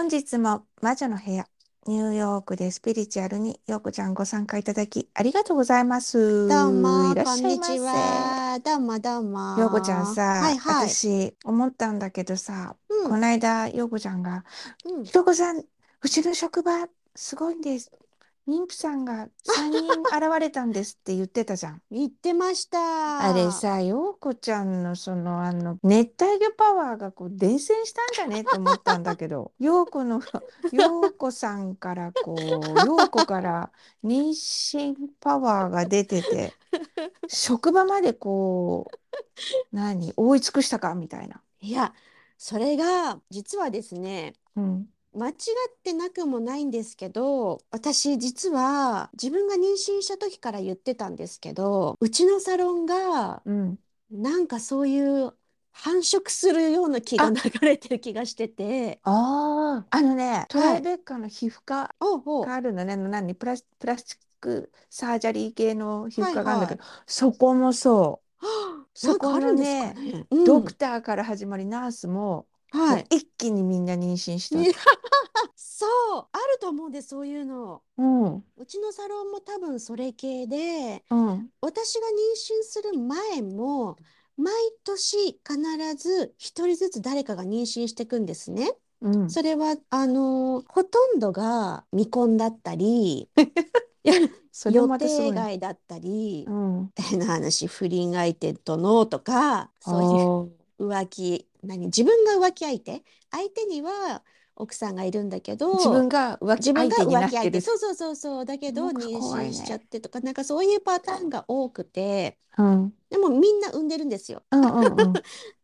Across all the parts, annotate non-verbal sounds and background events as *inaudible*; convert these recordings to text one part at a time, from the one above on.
本日も魔女の部屋、ニューヨークでスピリチュアルにようこちゃんご参加いただきありがとうございます。どうも、いらっしゃいませ。は。どうも、どうも。ようこちゃんさ、はいはい。私思ったんだけどさ、こうん、の間ようこちゃんが、うん。ひろこさん、うちの職場すごいんです。妊婦さんが3人現れたんですって言ってたじゃん。*laughs* 言ってましあれた。さ、ようこちゃんのそのあの熱帯魚パワーがこう伝染したんじゃねって思ったんだけど、ようこの、ようこさんからこう、ようこから妊娠パワーが出てて、職場までこう、何、覆い尽くしたかみたいな。いや、それが、実はですね、うん。間違ってなくもないんですけど、私実は自分が妊娠した時から言ってたんですけど、うちのサロンがうん。なんかそういう繁殖するような気があ、流れてる気がしてて、ああ、あのね、トはい。ライベッカの皮膚科おうほう。があるのね、あの何、プラス、プラスチックサージャリー系の皮膚はいはい。科があるんだけど、そこもそう。はあ、なそんかこのあるんですかね、ね。うん。ドクターから始まり、ナースも、もはい。う一気にみんな妊娠した。そう、あると思うんです、そういうの。うん、うちのサロンも多分それ系で、うん、私が妊娠する前も、毎年必ず一人ずつ誰かが妊娠していくんですね。うん。それは、あの、ほとんどが未婚だったり、*laughs* それもまたすご定。外だったり、うん。変な話、不倫相手とのとか、そういう浮気、何、自分が浮気相手、相手には奥さんがいるんだけ自分ど、が浮気自分が相手にな浮気相手、ってる。そうそうそうそう、だけど妊娠しちゃっね。てとか、なんかそういうパターンが多くて、うん、でもみんな産んでるんですよ。うん、うん、うん、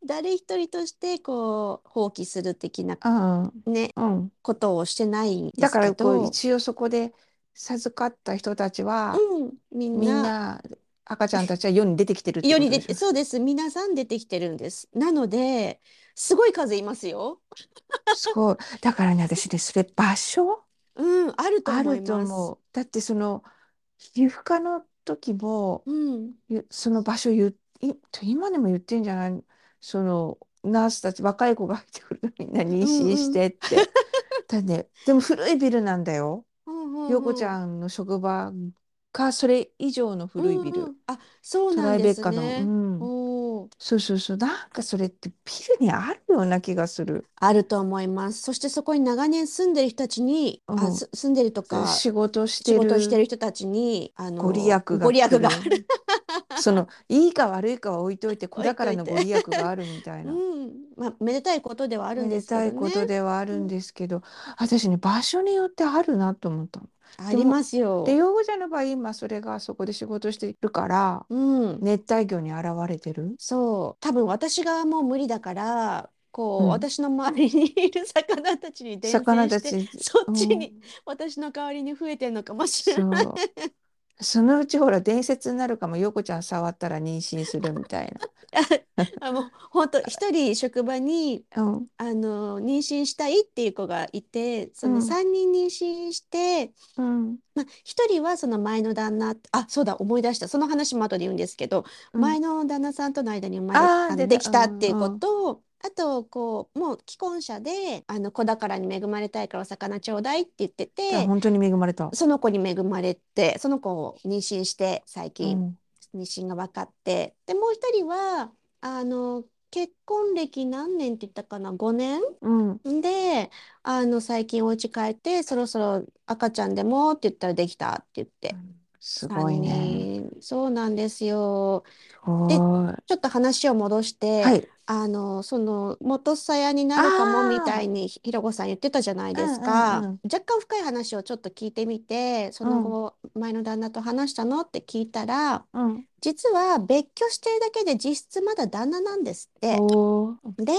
誰一人としてこう放棄する的なうん、ね、うん。ことをしてないんですけだからこう、ど、一応そこで授かった人たちは、うん、みんな赤ちゃんたちは世に出てきてるって世に出て、ことでしょ？そうです。皆さん出てきてるんです。なので、すごい数いますよ。すごい。だからね、私ね、それ場所？うん、あると思いあるとます。思う。だってその皮膚科の時もうん、ゆその場所言うい今でも言ってんじゃない？そのナースたち若い子が入ってくるとみんな妊うん、うん、娠してって。だね、でも古いビルなんだよ。うん、陽子ちうん、ゃんの職場がそれ以上のう古いビル。んうん。あ、そうトライなんですベッカの。うね。ん。おー、そうそうそう。なんかそれってビルにあるような気がする。あると思います。そしてそこに長年住んでる人たちに、あ、うん。す、住んでるとか、仕事し仕て事をしてるる人たちに、あご利の、益がご利益来がある。る。*laughs* そのいいか悪いかは置いといて子置いと宝の。ご利益があるみたいうな。*laughs* ん。まあ、めでたいことではあるめんでけどですたいことね。ではあるうんん。ですけど、私ね、場所によってあるなと思ったの。ありますで、よ。養護者の場合、今それがそこで仕事してるから、うん。熱帯魚に現れてる？そう。多分私がもう無理だから、こう、うん。私の周りにいる魚たちに伝魚染して、たち、そっちにうん、私の代わりに増えてるのかもしれない。そのうちほら伝説になるかも、陽子ちゃん触ったら妊娠するみたい *laughs* あ、もう本当一人職場にな。うん、あの妊娠したいっていう子がいて、そうのん、3人妊娠して、うん、まあ、1人はその前の旦那、あ、そうだ、思い出した。その話も後で言うんですけど、うん。前の旦那さんとの間に生まれ、ああ、あの出た。できたっていううん、子うん、と、あと、こう、もう既婚者で、あの子宝に恵まれたいからお魚ちょうだいって言ってだて、本当に恵まれた。その子に恵まれて、その子を妊娠して、最う近、ん、妊娠が分かって、で、もう一人は、あの、結婚歴何年って言ったかな、5年？うん。で、あの、最近お家帰って、そろそろ赤ちゃんでもって言ったらできたって言って、すごい3ね。人、そうなんですよ。すで。ちょっと話を戻しはて、い。あの、その、元さやになるかもみたあいにひろこさん言ってたじゃないあ、ですうんか。うんうん。若干深い話をちょっと聞いてみて、そうん、の後、前の旦那と話したの？って聞いたら、うん。実は別居してるだけで実質まだ旦那なんですって。おー。で、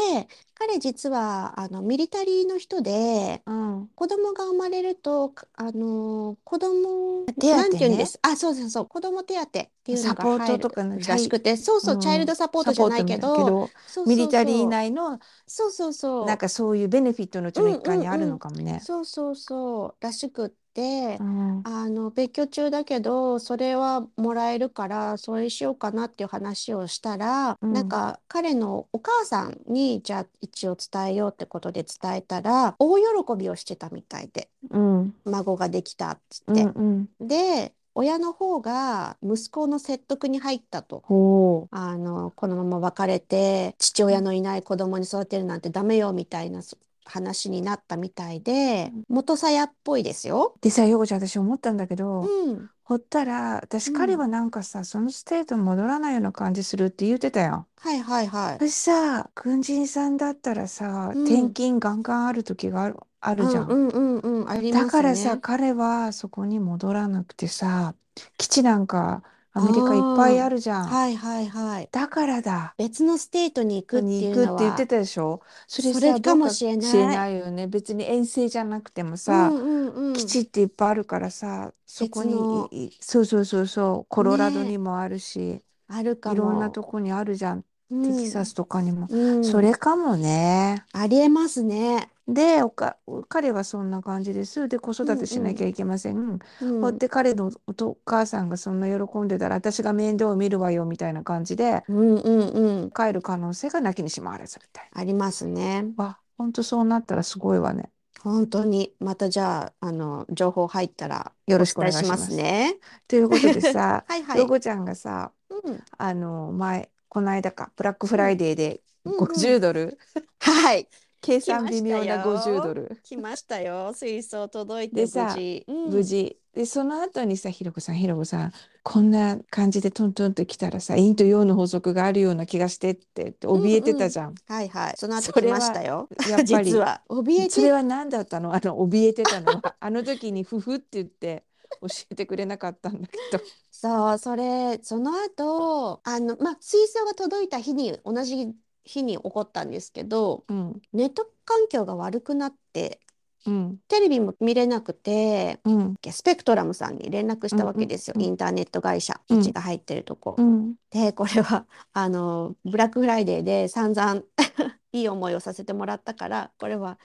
彼実はあのミリタリーの人で、うん。子供が生まれると、かあの子供、手なん。て言うんです？あ、そうそうそう、子供手当っていうのサポートとかの、チャイ、らしくて、そうそう、チャイルうん、ドサポーサトじゃないけポートみたいだけど、ど、そうそうミリタリーそう、内の、そうそうなんそかそういうベネフィットのうちう、うの一環んうんうん、にあるのかもね。そうそうそう、らしくって、うん。あの、別居中だけど、それはもらえるから、それしようかなっていう話をしたら、うん。なんか彼のお母さんに、じゃあ一応伝えようってことで伝えたら大喜びをしてたみたいでうん孫ができたっつっうて。んうんで親の方が息子の説得に入ったと。ほあのこのまま別れて父親のいない子供に育てるなんてダメよみたいなそ話になったみたいで元さやっぽいですよ。うでさ陽子ちゃん私思ったんだけど、うん、ほったら私うん彼はなんかさその state に戻らないような感じするって言ってたよ。はいはいはい。私さ軍人さんだったらさ、うん転勤ガンガンある時があるあるじゃん。うんうんうんうんありますだからさね。彼はそこに戻らなくてさ基地なんかアメリカいっぱいあるじゃん。はいはいはい。だからだ。別のステートに行くってに行いうのは。くって言ってたでしょ？それさそれかもどうしれない。しれないよね。別に遠征じゃなくてもさ、うんうんうん、基地っていっぱいあるからさそこ別のに。いいそうそうそうそうコロラドねにもあるし、あるかも。いろんなとこにあるじゃん、うん。テキサスとかにも、うん。それかもね。ありえますね。でおか彼はそんな感じです。で子育てしなきゃいけません、うんほって彼のおとお母さんがそんな喜んでたら私が面倒を見るわよみたいな感じでうんうんうん。帰る可能性がなきにしもあらずみたいありますね。なわ本当そうなったらすごいわね。本当に。またじゃああの情報入ったらよろしくお願いします。ね。ということでさ *laughs* はいはい。ヨコちゃんがさうん。あの前この間かブラックフライデーでうんうん50ドル、はい。計算微妙な来ましたよ。50ドル。来ましたよ。水槽届いて無でさ事。うん。無事。でその後にさひろこさんひろこさんこんな感じでトントンと来たらさ陰と陽の法則があるような気がしてってって怯えてたじゃん、はいはい。その後来ましたよ。やっぱり実は。怯えてそれは何だったの？あの怯えてたの？はあの時にふふって言って教えてくれなかったんだけど。そうそれその後あのまあ水槽が届いた日に同じ日に起こったんですけどうん。ネット環境が悪くなってうん。テレビも見れなくてうん。スペクトラムさんに連絡したわけですよ、インターネット会社うちが入ってるとこ。うん。でこれはあのブラックフライデーで散々 *laughs* いい思いをさせてもらったからこれは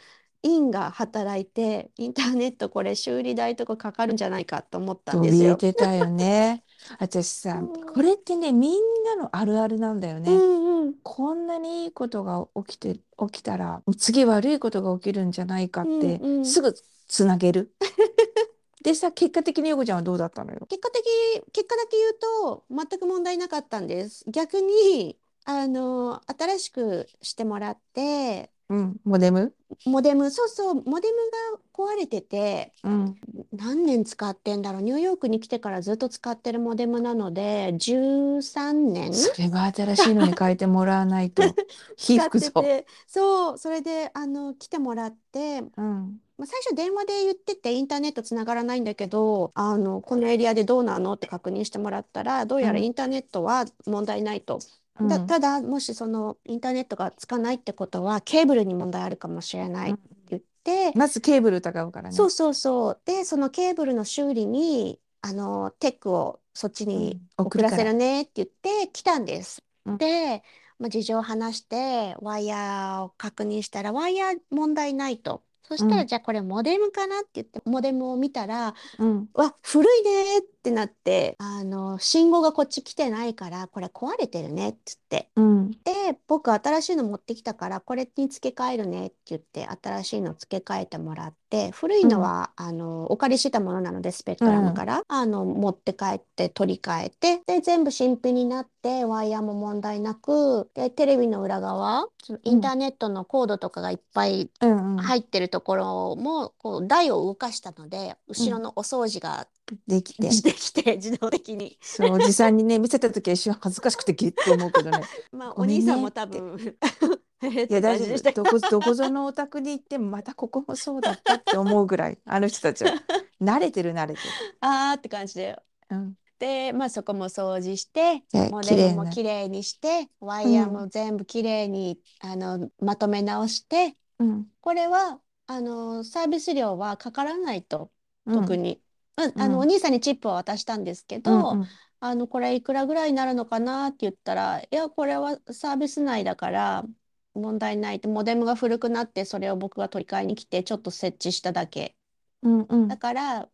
インが働いてインターネットこれ修理代とかかかるんじゃないかと思ったんです怯えよ。てたよね私さうんこれってねみんなのあるあるなんだよね、うんうんこんなにいいことが起きて起きたら次悪いことが起きるんじゃないかってうんうんすぐつなげる。*laughs* でさ結果的にヨコちゃんはどうだったのよ？結果的結果だけ言うと全く問題なかったんです。逆にあの新しくしてもらってうん、モデム、モデム。そうそう。モデムが壊れててうん、何年使ってんだろう。ニューヨークに来てからずっと使ってるモデムなので13年？それは新しいのに変えてもらわないと。*laughs* 火使っ吹くぞ。そう。それであの来てもらってうん、まあ、最初電話で言っててインターネットつながらないんだけどあのこのエリアでどうなの？って確認してもらったらどうやらうん。インターネットは問題ないと。うんだただもしそのインターネットがつかないってことはケーブルに問題あるかもしれないって言って、まずケーブル疑うからね。そうそうそうでそのケーブルの修理にあのテックをそっちに送らせるねって言って来たんです。うんで、まあ、事情を話してワイヤーを確認したらワイヤー問題ないと。そしたらうんじゃあこれモデムかなって言ってモデムを見たらうん、わ古いねってなってあの信号がこっち来てないからこれ壊れてるねって言って。うん、で僕新しいの持ってきたからこれに付け替えるねって言って新しいの付け替えてもらって古いのは、あのお借りしてたものなのでスペクトラムから、あの持って帰って取り替えてで全部新品になってワイヤーも問題なくでテレビの裏側そのインターネットのコードとかがいっぱいうん、うん、入ってるところもこう台を動かしたので後ろのお掃除ができて。*laughs* できて自動的に。そう、おじさんにね、見せた時は一瞬恥ずかしくてゲッと思うけどね。*laughs* まあ、お兄さんも多分 *laughs* いや、て大丈夫。どこ、どこぞのお宅に行っても、またここもそうだったって思うぐらい、あの人たちは。慣れてる、慣れてあーって感じで。る。うん。で、まあ、そこも掃除してでモデル綺麗なもきれいにしてワイヤーも全部きれいに、あのまとめ直してうん。これはあのサービス料はかからないとうん特に、うんあうん。のお兄さんにチップは渡したんですけど、うんうん。あのこれいくらぐらいになるのかな？って言ったらいやこれはサービス内だから問題ないってモデムが古くなってそれを僕が取り替えに来てちょっと設置しただけ。うんうん。だから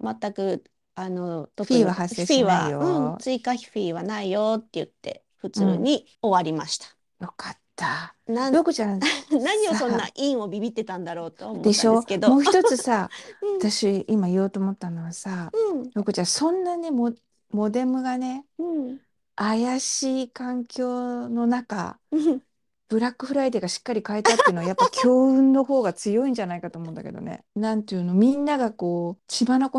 全くあの特フィーには発生しないよ。うん、追加フィーはないよって言って普通に終わりました。よかった。なちゃん *laughs* 何をそんなさ陰をビビってたんだろうと思ったんででしょ？すけど。もう一つさ *laughs* うん。私今言おうと思ったのはさうん。陽子ちゃんそんなねモモデムがねうん。怪しい環境の中うん。ブラックフライデーがしっかり変えたっていうのはやっぱ強運の方が強いんじゃないかと思うんだけどね。なんていうの？みんながこう血眼になっ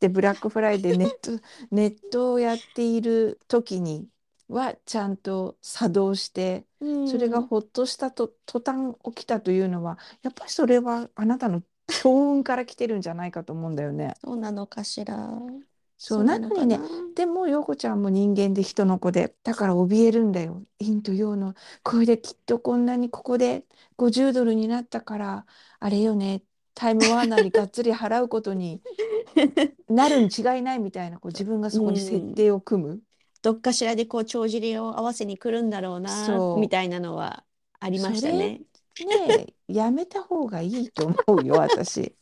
てブラックフライデーネット *laughs* ネットをやっている時にはちゃんと作動してうん。それがほっとしたと途端起きたというのはやっぱりそれはあなたの強運から来てるんじゃないかと思うんだよね。そうなのかしら。そうなのにねでも陽子ちゃんも人間で人の子でだから怯えるんだよ。陰と陽のこれできっとこんなにここで50ドルになったからあれよねタイムワーナーにがっつり払うことになるに違いないみたいなこう自分がそこに設定を組む、どっかしらでこう帳尻を合わせに来るんだろうなみたいなのはありましたね。ねえやめた方がいいと思うよ *laughs* 私。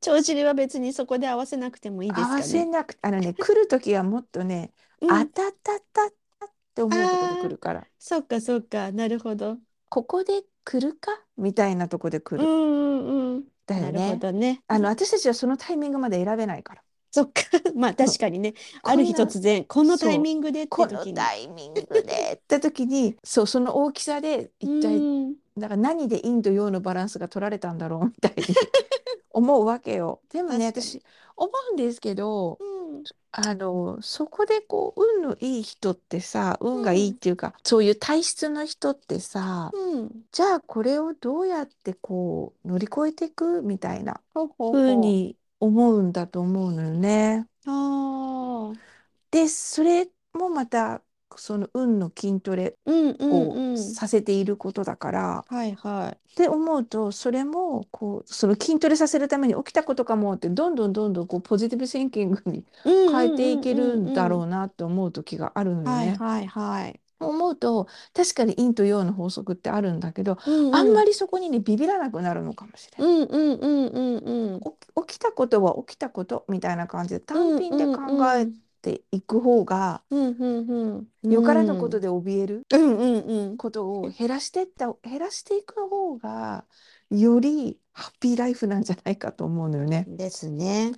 帳尻は別にそこで合わせなくてもいいですか合わせね。なくあのね来る時はもっとね、うんあたたたたって思うところで来るからそっかそっかなるほど。ここで来るかみたいなとこで来る。うんうんうん。なるほだよね。どね。あの私たちはそのタイミングまで選べないから。そっか。*laughs* まあ確かにね。*laughs* ある日突然このタイミングでってこの。タイミングでって時にそうその大きさで一体うん。だから何で陰と陽のバランスが取られたんだろうみたいに *laughs* 思うわけよ。でもね確かに。私思うんですけどうん。あのそこでこう運のいい人ってさ運がいいっていうか、そういう体質の人ってさうん。じゃあこれをどうやってこう乗り越えていくみたいなほうほうほう。に思うんだと思うのよね。ああでそれもまたその運の筋トレうんうんをうんさせていることだから、はいはって思うとそれもこうその筋トレさせるために起きたことかもってどんどんどんどんこうポジティブシンキングにい。変えていけるんだろううなって思う時があるのよね。はいはいはい。思うと確かに陰と陽の法則ってあるんだけど、うんうんあんまりそこにねビビらなくなるのかもしれない。うんうんうんうんうん。起きたことは起きたことみたいな感じで単品で考えていく方が、うんうんうん。よからぬことで怯えるうんうんうん。ことを減らしてった減らしていく方がよりハッピーライフなんじゃないかと思うのよね。ですね。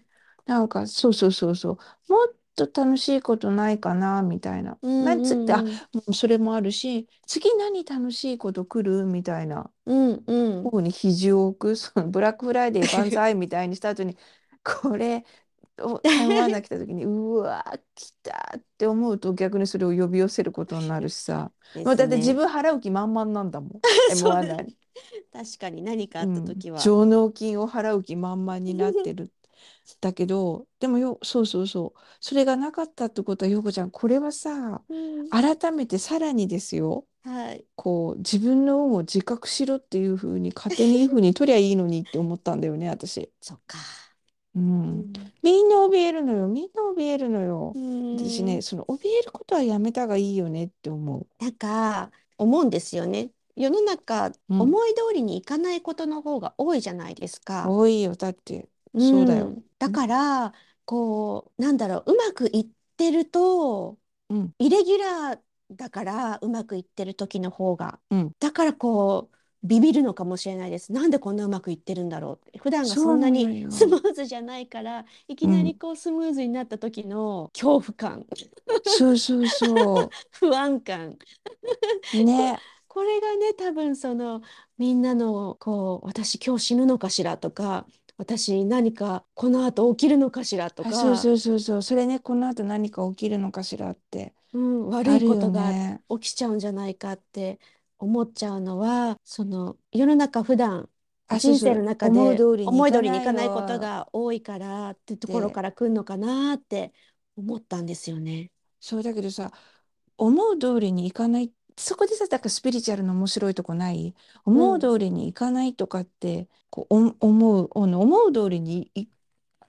なんかそうそうそうそうもっと楽しいことないかなみたいな。うんなんつってあうんうんそれもあるし次何楽しいこと来るみたいなうんうん。方に肘を置く *laughs* そのブラックフライデー万歳みたいにした後に *laughs* これを台湾が来た時に *laughs* うわ来たって思うと逆にそれを呼び寄せることになるしさ、ですまあだってね自分払う気満々なんだもんそう M1 内に確かに何かあった時は。上納金を払う気満々になってる。だけどでもよそうそうそう。それがなかったってことは陽子ちゃんこれはさうん。改めてさらにですよ。はい。こう自分の運を自覚しろっていうふうに勝手にいいふうに取りゃいいのにって思ったんだよね私、そっか。う、うん。みんな怯えるのよみんな怯えるのよ。ん。私ねその怯えることはやめた方がいいよねって思う。なんか思うんですよね。世の中、うん。思い通りにいかないことの方が多いじゃないですか。多いよだってそうだよ。ん。だから、こう、なんだろう、うまくいってると、うん。イレギュラーだからうまくいってる時の方が、うん。だからこう、ビビるのかもしれないです。なんでこんなうまくいってるんだろうって。普段がそんなそうなのによ。スムーズじゃないから、いきなりこうスムーズになった時の恐怖感、そうそうそ *laughs* 不安感。うねこれがね多分そのみんなのこう私今日死ぬのかしらとか私何かこの後起きるのかしらとか、あそうそうそうそう。それねこの後何か起きるのかしらって。うん、悪あるよいことがね。起きちゃうんじゃないかって思っちゃうのはその世の中普段あそうそう。人生の中思うで通りに思い通りにいいかないわかないことが多いからってところから来るのかなって思ったんですよね。そうだけどさ思う通りにいかないそこでさだからスピリチュアルの面白いとこない？思う通りにいかないとかってこうお思う思う通りにい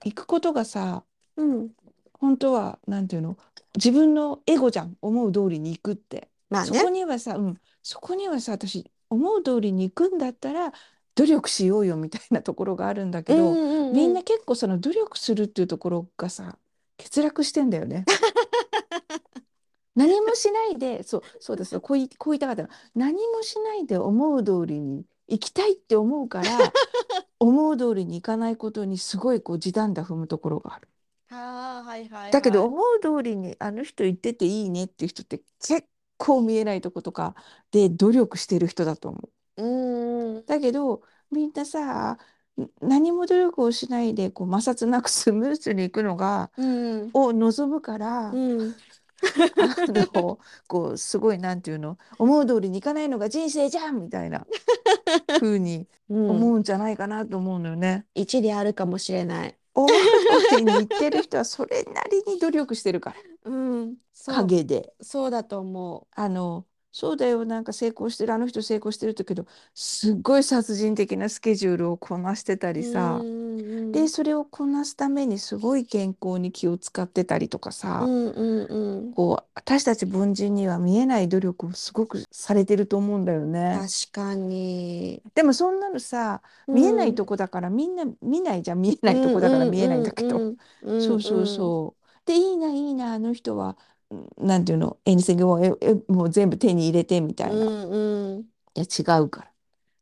いくことがさうん、本当はなんていうの？自分のエゴじゃん。思う通りにいくって。まあね。そこにはさ、うん、そこにはさ私思う通りに行くんだったら努力しようよみたいなところがあるんだけど、うんうんうん。みんな結構その努力するっていうところがさ欠落してんだよね。何もしないで、そう、そうです。こうい、こう言いたかったの。何もしないで思う通りに行きたいって思うから、*laughs* 思う通りに行かないことにすごいこう地団打踏むところがある。ああ、はいはいだけどはい。思う通りにあの人言ってていいねっていう人って結構見えないとことかで努力してる人だと思う。うーん。だけどみんなさん何も努力をしないでこう摩擦なくスムーズにいくのがうん。を望むから、うん。あのこうすごいなんていうの？思う通りにいかないのが人生じゃんみたいな *laughs* 風にうん。思うんじゃないかなと思うのよね。一理あるかもしれない。思う通りに言ってる人はそれなりに努力してるからうん。陰で。そうだと思あのそうだよなんか成功してるあの人成功してるけどすっごい殺人的なスケジュールをこなしてたう。りさ、うんうんでそれをこなすためにすごい健康に気を使ってたりとかさ、うんうんうん。こう私たち凡人には見えない努力をすごくされてると思うんだよね。確かに。でもそんなのさ見えないとこだからみんな見ないじゃん見えないとこだから見えないんだけど、うんうんそうそうそう。でいいないいなあの人はうんなんていうの？をええもう全部手に入れてみたいな。うんうん。いや違うから。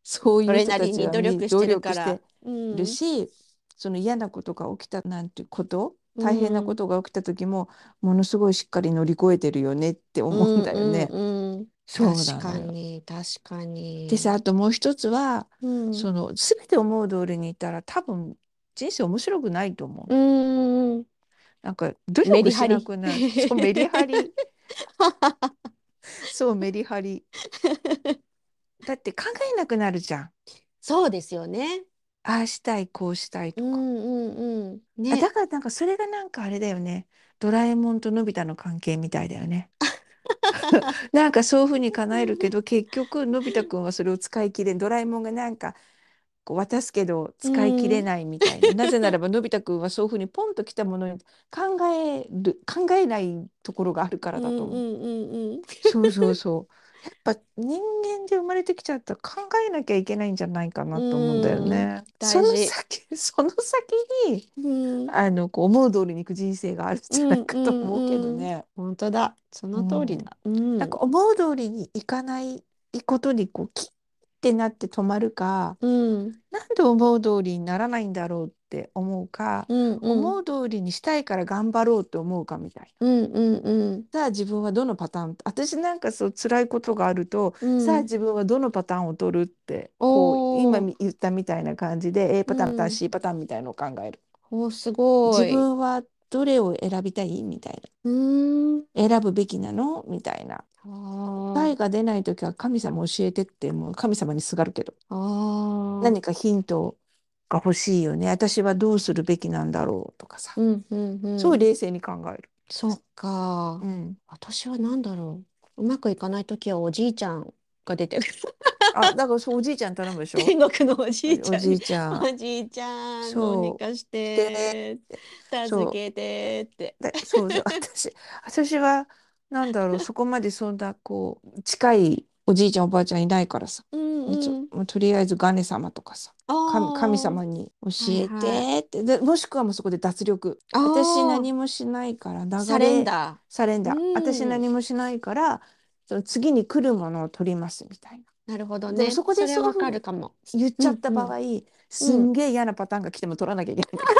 そういう人たちはなりに努み力してるか努力ら。うんるし、その嫌なことが起きたなんてこと？大変なことが起きた時もものすごいしっかり乗り越えてるよねって思うんだよね。うんうんうんそうな確か。に確かに。でさあともう一つは、うん、その全て思う通りにいったら多分人生面白くないと思う。うんうんなんか努力しメリハリなくなる。そうメリハリ。*laughs* そうメリハリ。だって考えなくなるじゃん。そうですよね。ああしたいこうしたいとか。うんうんうん。あね。だからなんかそれがなんかあれだよね。ドラえもんとのび太の関係みたいだよね。*laughs* なんかそういうふうに叶えるけど結局のび太くんはそれを使い切れんドラえもんがなんかこう渡すけど使い切れないみたいな、なぜならばのび太くんはそういうふうにポンときたものに考える考えないところがあるからだと思う。うんうんうんうん。そうそうそう。*laughs* やっぱ人間で生まれてきちゃったら考えなきゃいけないんじゃないかなと思うんだよね。うんその先その先にうんあのこう思う通りにいく人生があるんじゃないかと思うけどね。本当だ。その通りだ。うん。なんか思う通りにいかないことにこうキッてなって止まるか、うん。なんで思う通りにならないんだろうって思うか、うんうん。思う通りにしたいから頑張ろうって思うかみたいな。うんうんうん。さあ自分はどのパターン？私なんかそう辛いことがあると、うん。さあ自分はどのパターンを取るってこう今み言ったみたいな感じで A パターン、うん。C パターンみたいのを考える。おすご自い。分はどれを選びたい？みたいうーん。な選ぶべきなの？みたいな答えが出ない時は神様教えてってもう神様にすがるけどあー。何かヒントが欲しいよね私はどうするべきなんだろうとかさ、うんうんうん。そう冷静に考える。そっかう。ん、私は何だろう。うまくいかないときはおじいちゃんが出てくる。あだからそうおじいちゃん頼むでしょ？天国のおじいちゃんおじいちゃん。おじいちゃん、そう。どうにかして、助けてって。でそうそう *laughs* 私私はなんだろうそこまでそんなこう近いおじいちゃんおばあちゃんいないからさ、うんもうん。もうとりあえずガネ様とかさ。神神様に教えはいはてって、でもしくはもうそこで脱力。私何もしないから流サレンれダサレンダーうん。私何もしないからその次に来るものを取りますみたいな。ー。なるほどもそこでれそういうふうにわかるかも。言っちゃった場合、すんげえ嫌なパターンが来ても取らなきゃいけないんだけ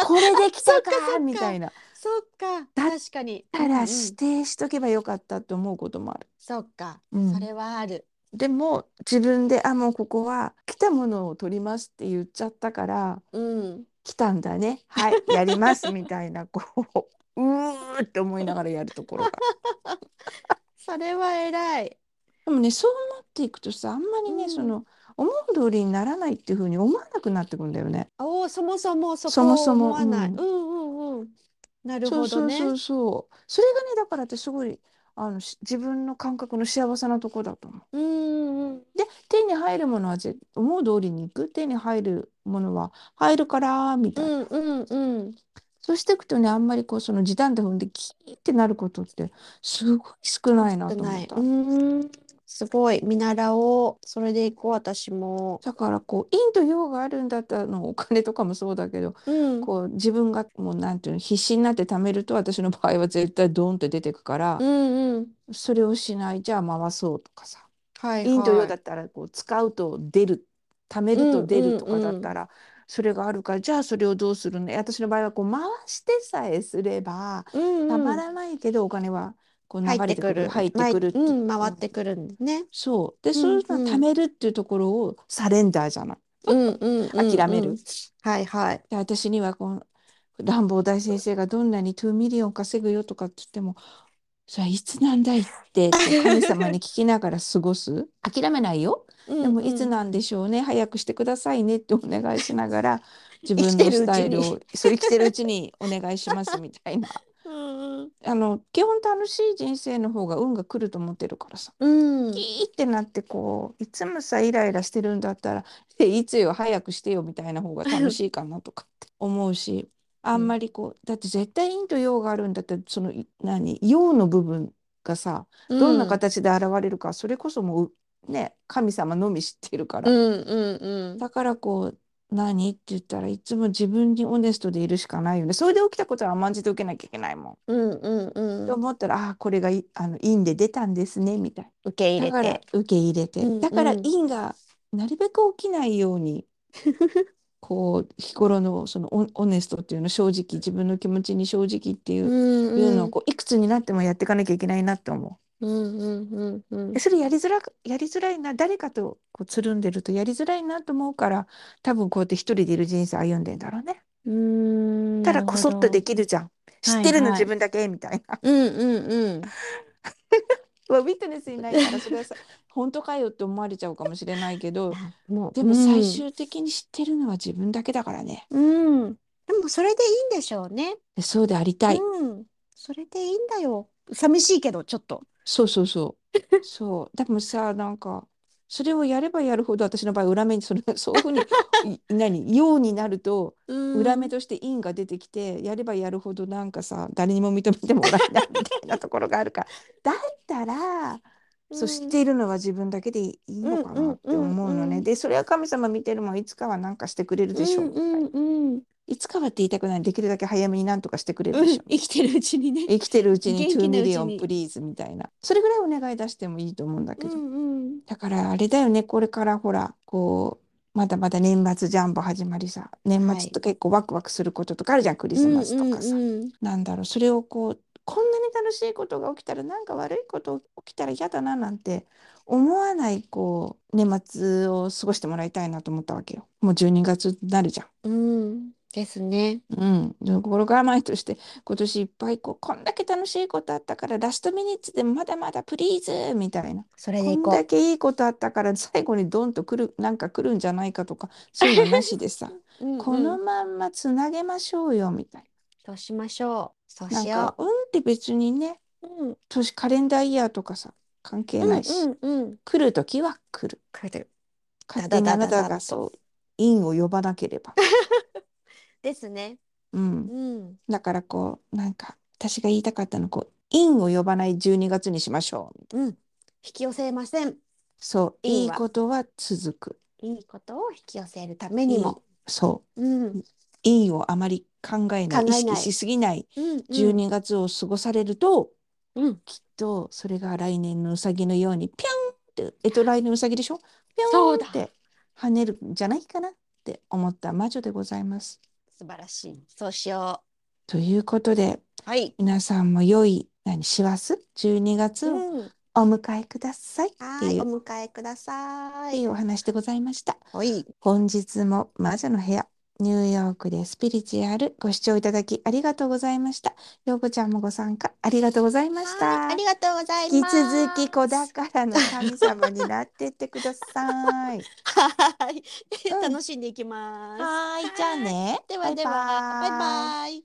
どこれで来たか？かそっかみたいなそっか、だ確かに。たらうんうん指定しとけばよかったって思うこともある。そっか、うんそれはある。でも自分であもうここは来たものを取りますって言っちゃったからうん。来たんだねはいやりますみたいなこううーって思いながらやるところが *laughs* それは偉い。でもねそうなっていくとさあんまりね、うんその思う通りにならないっていうふうに思わなくなってくんだよね。おお、そもそもそこそもそも思わない。うんうんうんうん。なるそうほどね。そうそうそうそれがねだからってすごいあのし自分の感覚の幸せなとこだと思う。うんうんうん。で手に入るものはぜ思う通りにいく手に入るものは入るからみたいな。うんうんうん。そうしていくとねあんまりこうその時短で踏んでキーってなることってすごい少ないなと少ない。思った。うん。すごい見習おう。それで行こう、私も。だからこう陰と陽があるんだったらのお金とかもそうだけどうん。こう自分がもうなんていうの必死になって貯めると私の場合は絶対ドーンって出てくからう、んうん。それをしないじゃあ回そうとかさはい陰と陽だはったらこう使うと出る貯めると出るとかだったら、それがあるからじゃあそれをどうするの私の場合はこう回してさえすればい。うんたうん。まらないけどお金はこう流入ってくる。れてくる入ってくるってうん、回ってくるんですね。そうでんそういうのうん貯めるっていうところをサレンダーじゃない。うんうんうん。諦めるうん。はいはい。で私にはこの乱暴大先生がどんなに2ミリオン稼ぐよとかって言ってもそれはいつなんだいってこう神様に聞きながら過ごす *laughs* 諦めないよでもいつなんでしょうね早くしてくださいねってお願いしながら自分のスタイルをそう生きてるうちにお願いしますみたいなうんうん。あの基本楽しい人生の方が運が来ると思ってるからさうん。キーってなってこういつもさイライラしてるんだったら *laughs* えいつよ早くしてよみたいな方が楽しいかなとかって思うしあんまりこうだって絶対陰と陽があるんだったらそのい何陽の部分がさどんな形で現れるかそれこそもうね神様のみ知ってるからうんうんうん。だからこう何？って言ったらいつも自分にオネストでいるしかないよねそれで起きたことは甘んじて受けなきゃいけないもん。うんうんうん。と思ったらああこれがいあの陰で出たんですねみたいな。受け入だかられて。受け入れて、うんうんだから因がなるべく起きないように *laughs* こう日頃のそのオオネストっていうの正直自分の気持ちに正直っていう,、うんいうのをこういくつになってもやっていかなきゃいけないなって思うんうんうんうんう。でそれやりづらくやりづらいな誰かとこうつるんでるとやりづらいなと思うから多分こうやって一人でいる人生歩んでんだろうね。うん。ただこそっとできるじゃん。知ってるの自分だけみたいな。うんうんうん。まあウィットネスにないからそれはさ *laughs* 本当かよって思われちゃうかもしれないけどもうでも最終的に知ってるのは自分だけだからね。うん。うん。でもそれでいいんでしょうね。でそうでありたい。うん。それでいいんだよ。寂しいけどちょっと。そうそうそう。*laughs* そう。でもさ、なんか、それをやればやるほど私の場合裏目にそれ *laughs* そういうふうにい *laughs* 何陽になると裏目として陰が出てきてやればやるほどなんかさ誰にも認めてもらえないみたいなところがあるからだったらそう知っているのは自分だけでいいのかなって思うのねでそれは神様見てるもんいつかはなんかしてくれるでしょううんうんうん。いつかはって言いたくない。できるだけ早めになんとかしてくれるうんでしょ。う生きてるうちにね。生きてるうちに2元気なうちに。ミリオンプリーズみたいな。それぐらいお願い出してもいいと思うんだけど、うんうん。だからあれだよね。これからほらこうまだまだ年末ジャンボ始まりさ。年末って結構ワクワクすることとかあるじゃん、クリスマスとかさ、うんうんうん。なんだろう。それをこうこんなに楽しいことが起きたらなんか悪いこと起きたら嫌だななんて思わないこう年末を過ごしてもらいたいなと思ったわけよ。もう12月になるじゃん。うん。ですね。うん、で心構えとして今年いっぱいこうこんだけ楽しいことあったからラストミニッツでまだまだプリーズみたいなそれでいこう。こんだけいいことあったから最後にドンと来るなんか来るんじゃないかとかそういうのなしでさ *laughs* うんうんこのまんまつなげましょうよみたいそうしましょう。そうななんしよか運って別にねう。うん。年カレンダーイヤーとかさ関係ないし、うんうんうん。来る時は来る来る。勝手にあなたがそう因を呼ばなければ、*laughs* ですね。うん、うん。だからこうなんか私が言いたかったのこう因を呼ばない12月にしましょううん。引き寄せません。そういいことは続くいいことを引き寄せるためにも。そううん。因をあまり考えない考えない意識しすぎないうん。12月を過ごされると、うん。きっとそれが来年のうさぎのようにピャンってえっと来年うさぎでしょ？ピそうだョンって跳ねるんじゃないかなって思った魔女でございます。素晴らしい。そうしよということでう。はい。皆さんも良い何師走？12月をうん。お迎えくださいってはい。いう,、お迎えくださっていい。うお話でございました。はい。本日も魔女の部屋ニューヨークでスピリチュアルご視聴いただきありがとうございました。ようこちゃんもご参加ありがとうございました。はいありがとうござい引きます。続き子宝の神様になってってください。*laughs* はい。うん楽しんでいきます。はーい、じゃあね。ではでは、バイバイ。